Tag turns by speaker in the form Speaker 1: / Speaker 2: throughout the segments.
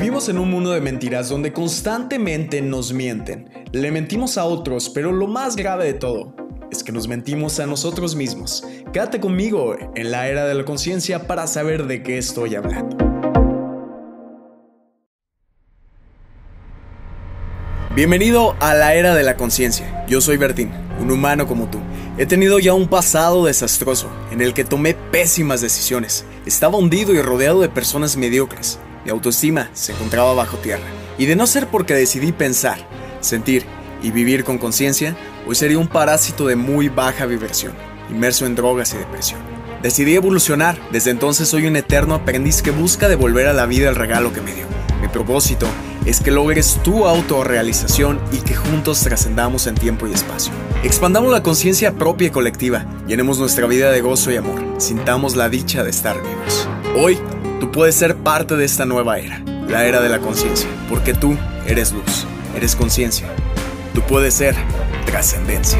Speaker 1: Vivimos en un mundo de mentiras donde constantemente nos mienten. Le mentimos a otros, pero lo más grave de todo es que nos mentimos a nosotros mismos. Quédate conmigo en la era de la conciencia para saber de qué estoy hablando. Bienvenido a la era de la conciencia. Yo soy Bertín, un humano como tú. He tenido ya un pasado desastroso en el que tomé pésimas decisiones. Estaba hundido y rodeado de personas mediocres. Mi autoestima se encontraba bajo tierra. Y de no ser porque decidí pensar, sentir y vivir con conciencia, hoy sería un parásito de muy baja vibración, inmerso en drogas y depresión. Decidí evolucionar, desde entonces soy un eterno aprendiz que busca devolver a la vida el regalo que me dio. Mi propósito es que logres tu autorrealización y que juntos trascendamos en tiempo y espacio. Expandamos la conciencia propia y colectiva, llenemos nuestra vida de gozo y amor, sintamos la dicha de estar vivos. Hoy Tú puedes ser parte de esta nueva era, la era de la conciencia, porque tú eres luz, eres conciencia. Tú puedes ser trascendencia.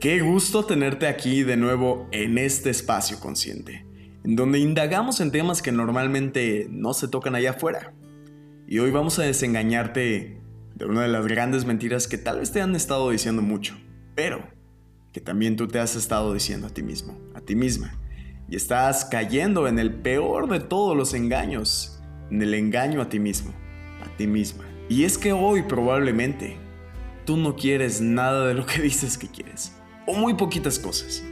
Speaker 1: Qué gusto tenerte aquí de nuevo en este espacio consciente, en donde indagamos en temas que normalmente no se tocan allá afuera. Y hoy vamos a desengañarte de una de las grandes mentiras que tal vez te han estado diciendo mucho, pero que también tú te has estado diciendo a ti mismo, a ti misma. Y estás cayendo en el peor de todos los engaños, en el engaño a ti mismo, a ti misma. Y es que hoy probablemente tú no quieres nada de lo que dices que quieres, o muy poquitas cosas.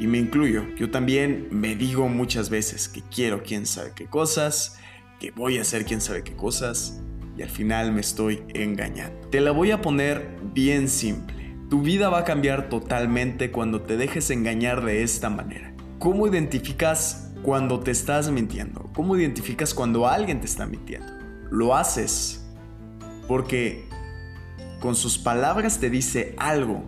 Speaker 1: Y me incluyo, yo también me digo muchas veces que quiero quién sabe qué cosas, que voy a hacer quién sabe qué cosas, al final me estoy engañando. Te la voy a poner bien simple. Tu vida va a cambiar totalmente cuando te dejes engañar de esta manera. ¿Cómo identificas cuando te estás mintiendo? ¿Cómo identificas cuando alguien te está mintiendo? Lo haces porque con sus palabras te dice algo,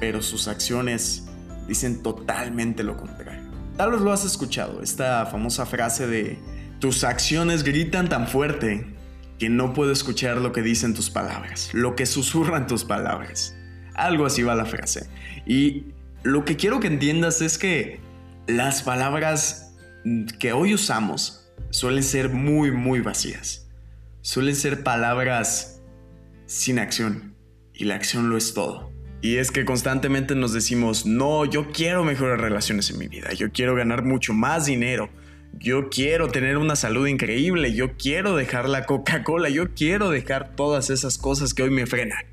Speaker 1: pero sus acciones dicen totalmente lo contrario. Tal vez lo has escuchado, esta famosa frase de tus acciones gritan tan fuerte que no puedo escuchar lo que dicen tus palabras, lo que susurran tus palabras. Algo así va la frase. Y lo que quiero que entiendas es que las palabras que hoy usamos suelen ser muy, muy vacías. Suelen ser palabras sin acción. Y la acción lo es todo. Y es que constantemente nos decimos, no, yo quiero mejores relaciones en mi vida, yo quiero ganar mucho más dinero, yo quiero tener una salud increíble, yo quiero dejar la Coca-Cola, yo quiero dejar todas esas cosas que hoy me frenan.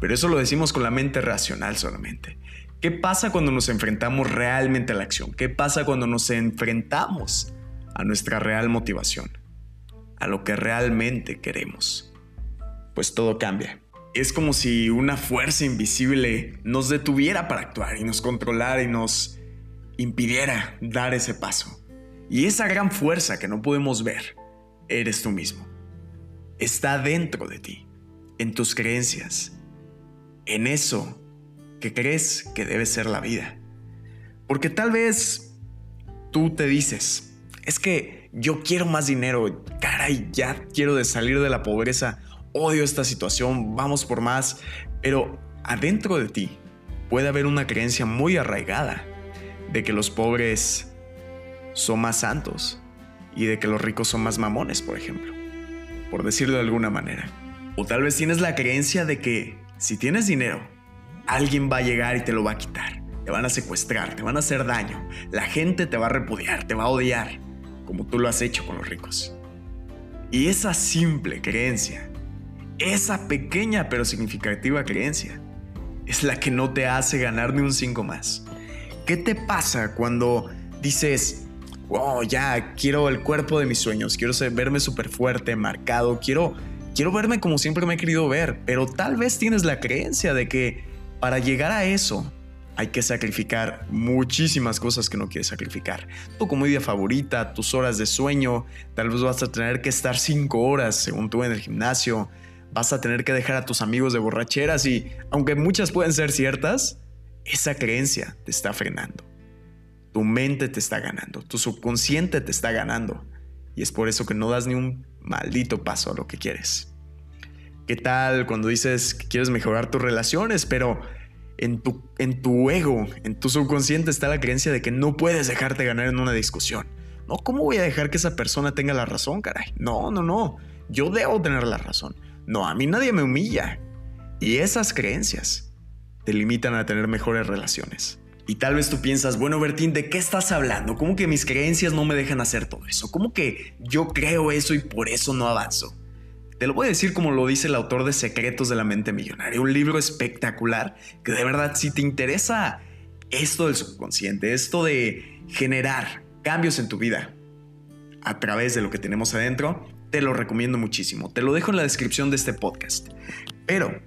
Speaker 1: Pero eso lo decimos con la mente racional solamente. ¿Qué pasa cuando nos enfrentamos realmente a la acción? ¿Qué pasa cuando nos enfrentamos a nuestra real motivación? A lo que realmente queremos. Pues todo cambia. Es como si una fuerza invisible nos detuviera para actuar y nos controlara y nos impidiera dar ese paso. Y esa gran fuerza que no podemos ver, eres tú mismo. Está dentro de ti, en tus creencias, en eso que crees que debe ser la vida. Porque tal vez tú te dices, es que yo quiero más dinero, caray, ya quiero de salir de la pobreza, odio esta situación, vamos por más, pero adentro de ti puede haber una creencia muy arraigada de que los pobres son más santos y de que los ricos son más mamones, por ejemplo, por decirlo de alguna manera. O tal vez tienes la creencia de que si tienes dinero, alguien va a llegar y te lo va a quitar, te van a secuestrar, te van a hacer daño, la gente te va a repudiar, te va a odiar, como tú lo has hecho con los ricos. Y esa simple creencia, esa pequeña pero significativa creencia, es la que no te hace ganar ni un 5 más. ¿Qué te pasa cuando dices, wow, ya quiero el cuerpo de mis sueños, quiero verme súper fuerte, marcado, quiero, quiero verme como siempre me he querido ver, pero tal vez tienes la creencia de que para llegar a eso hay que sacrificar muchísimas cosas que no quieres sacrificar. Tu comedia favorita, tus horas de sueño, tal vez vas a tener que estar cinco horas según tú en el gimnasio, vas a tener que dejar a tus amigos de borracheras y, aunque muchas pueden ser ciertas, esa creencia te está frenando. Tu mente te está ganando, tu subconsciente te está ganando. Y es por eso que no das ni un maldito paso a lo que quieres. ¿Qué tal cuando dices que quieres mejorar tus relaciones, pero en tu, en tu ego, en tu subconsciente está la creencia de que no puedes dejarte ganar en una discusión. No, ¿cómo voy a dejar que esa persona tenga la razón, caray? No, no, no. Yo debo tener la razón. No, a mí nadie me humilla. Y esas creencias te limitan a tener mejores relaciones. Y tal vez tú piensas, bueno, Bertín, ¿de qué estás hablando? ¿Cómo que mis creencias no me dejan hacer todo eso? ¿Cómo que yo creo eso y por eso no avanzo? Te lo voy a decir como lo dice el autor de Secretos de la Mente Millonaria, un libro espectacular que de verdad si te interesa esto del subconsciente, esto de generar cambios en tu vida a través de lo que tenemos adentro, te lo recomiendo muchísimo. Te lo dejo en la descripción de este podcast. Pero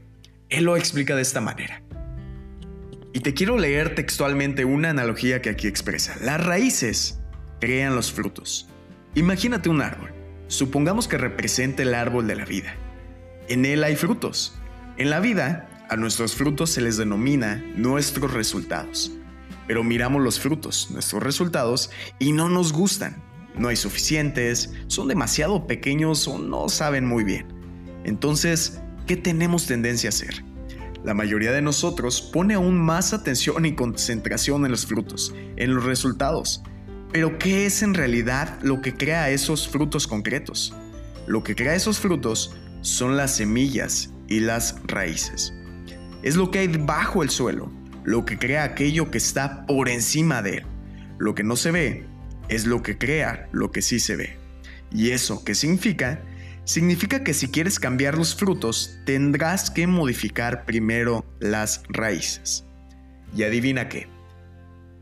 Speaker 1: él lo explica de esta manera. Y te quiero leer textualmente una analogía que aquí expresa. Las raíces crean los frutos. Imagínate un árbol. Supongamos que represente el árbol de la vida. En él hay frutos. En la vida, a nuestros frutos se les denomina nuestros resultados. Pero miramos los frutos, nuestros resultados, y no nos gustan. No hay suficientes, son demasiado pequeños o no saben muy bien. Entonces, ¿qué tenemos tendencia a hacer? La mayoría de nosotros pone aún más atención y concentración en los frutos, en los resultados. Pero ¿qué es en realidad lo que crea esos frutos concretos? Lo que crea esos frutos son las semillas y las raíces. Es lo que hay bajo el suelo, lo que crea aquello que está por encima de él. Lo que no se ve es lo que crea lo que sí se ve. ¿Y eso qué significa? Significa que si quieres cambiar los frutos, tendrás que modificar primero las raíces. Y adivina qué,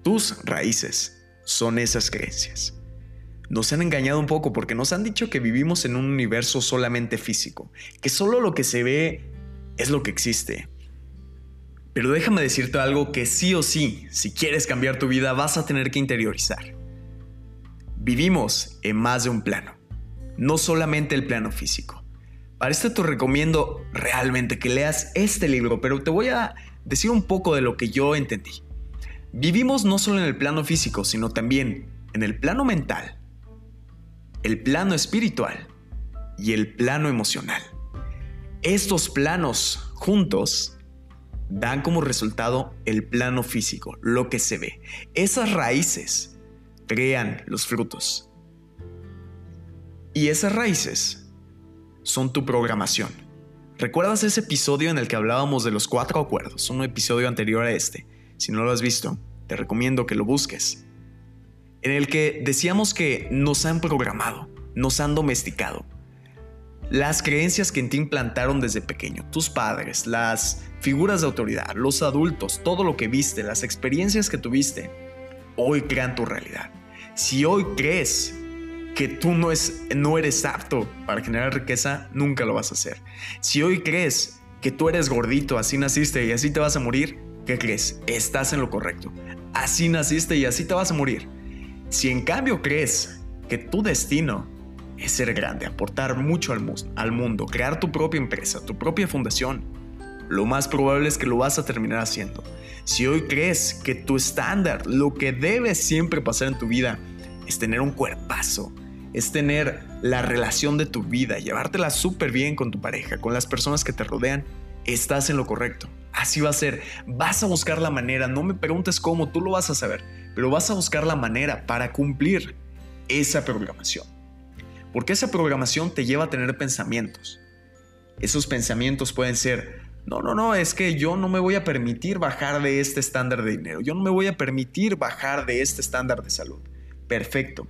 Speaker 1: tus raíces son esas creencias. Nos han engañado un poco porque nos han dicho que vivimos en un universo solamente físico, que solo lo que se ve es lo que existe. Pero déjame decirte algo que sí o sí, si quieres cambiar tu vida, vas a tener que interiorizar. Vivimos en más de un plano no solamente el plano físico. Para esto te recomiendo realmente que leas este libro, pero te voy a decir un poco de lo que yo entendí. Vivimos no solo en el plano físico, sino también en el plano mental, el plano espiritual y el plano emocional. Estos planos juntos dan como resultado el plano físico, lo que se ve. Esas raíces crean los frutos. Y esas raíces son tu programación. ¿Recuerdas ese episodio en el que hablábamos de los cuatro acuerdos? Un episodio anterior a este. Si no lo has visto, te recomiendo que lo busques. En el que decíamos que nos han programado, nos han domesticado. Las creencias que en ti implantaron desde pequeño, tus padres, las figuras de autoridad, los adultos, todo lo que viste, las experiencias que tuviste, hoy crean tu realidad. Si hoy crees que tú no, es, no eres apto para generar riqueza, nunca lo vas a hacer. Si hoy crees que tú eres gordito, así naciste y así te vas a morir, ¿qué crees? Estás en lo correcto. Así naciste y así te vas a morir. Si en cambio crees que tu destino es ser grande, aportar mucho al, al mundo, crear tu propia empresa, tu propia fundación, lo más probable es que lo vas a terminar haciendo. Si hoy crees que tu estándar, lo que debe siempre pasar en tu vida, es tener un cuerpazo, es tener la relación de tu vida, llevártela súper bien con tu pareja, con las personas que te rodean, estás en lo correcto. Así va a ser. Vas a buscar la manera, no me preguntes cómo, tú lo vas a saber, pero vas a buscar la manera para cumplir esa programación. Porque esa programación te lleva a tener pensamientos. Esos pensamientos pueden ser, no, no, no, es que yo no me voy a permitir bajar de este estándar de dinero, yo no me voy a permitir bajar de este estándar de salud. Perfecto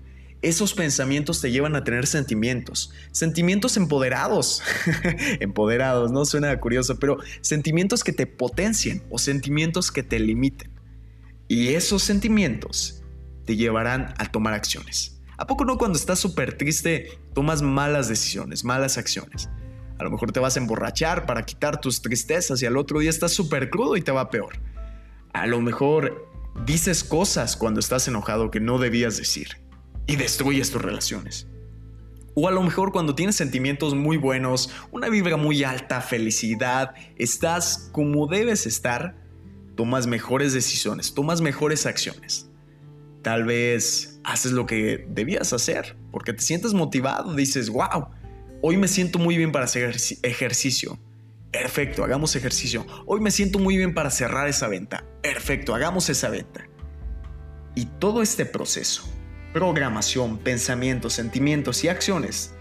Speaker 1: esos pensamientos te llevan a tener sentimientos, sentimientos empoderados, empoderados, no suena curioso, pero sentimientos que te potencien o sentimientos que te limiten. Y esos sentimientos te llevarán a tomar acciones. ¿A poco no cuando estás súper triste tomas malas decisiones, malas acciones? A lo mejor te vas a emborrachar para quitar tus tristezas y al otro día estás súper crudo y te va peor. A lo mejor dices cosas cuando estás enojado que no debías decir y destruyes tus relaciones. O a lo mejor cuando tienes sentimientos muy buenos, una vibra muy alta, felicidad, estás como debes estar, tomas mejores decisiones, tomas mejores acciones. Tal vez haces lo que debías hacer porque te sientes motivado, dices, wow, hoy me siento muy bien para hacer ejercicio. Perfecto, hagamos ejercicio. Hoy me siento muy bien para cerrar esa venta. Perfecto, hagamos esa venta. Y todo este proceso, programación, pensamientos, sentimientos y acciones,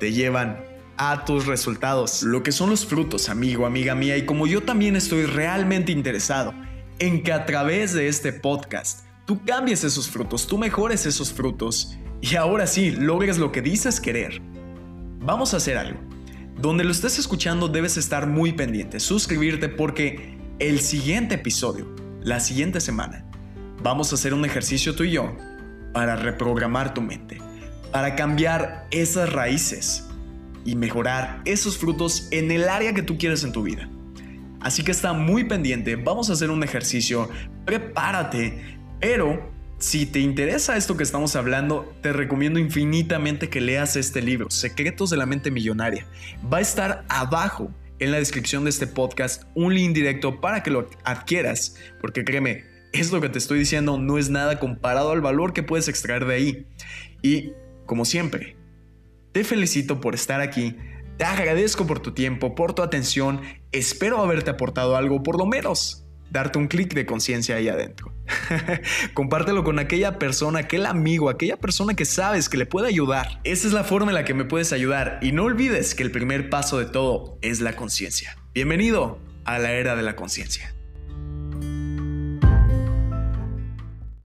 Speaker 1: te llevan a tus resultados. Lo que son los frutos, amigo, amiga mía, y como yo también estoy realmente interesado en que a través de este podcast tú cambies esos frutos, tú mejores esos frutos y ahora sí logres lo que dices querer. Vamos a hacer algo. Donde lo estés escuchando debes estar muy pendiente, suscribirte porque el siguiente episodio, la siguiente semana, vamos a hacer un ejercicio tú y yo para reprogramar tu mente, para cambiar esas raíces y mejorar esos frutos en el área que tú quieres en tu vida. Así que está muy pendiente, vamos a hacer un ejercicio, prepárate, pero si te interesa esto que estamos hablando, te recomiendo infinitamente que leas este libro, Secretos de la Mente Millonaria. Va a estar abajo en la descripción de este podcast un link directo para que lo adquieras, porque créeme, esto que te estoy diciendo no es nada comparado al valor que puedes extraer de ahí. Y, como siempre, te felicito por estar aquí, te agradezco por tu tiempo, por tu atención, espero haberte aportado algo, por lo menos darte un clic de conciencia ahí adentro. Compártelo con aquella persona, aquel amigo, aquella persona que sabes que le puede ayudar. Esa es la forma en la que me puedes ayudar y no olvides que el primer paso de todo es la conciencia. Bienvenido a la era de la conciencia.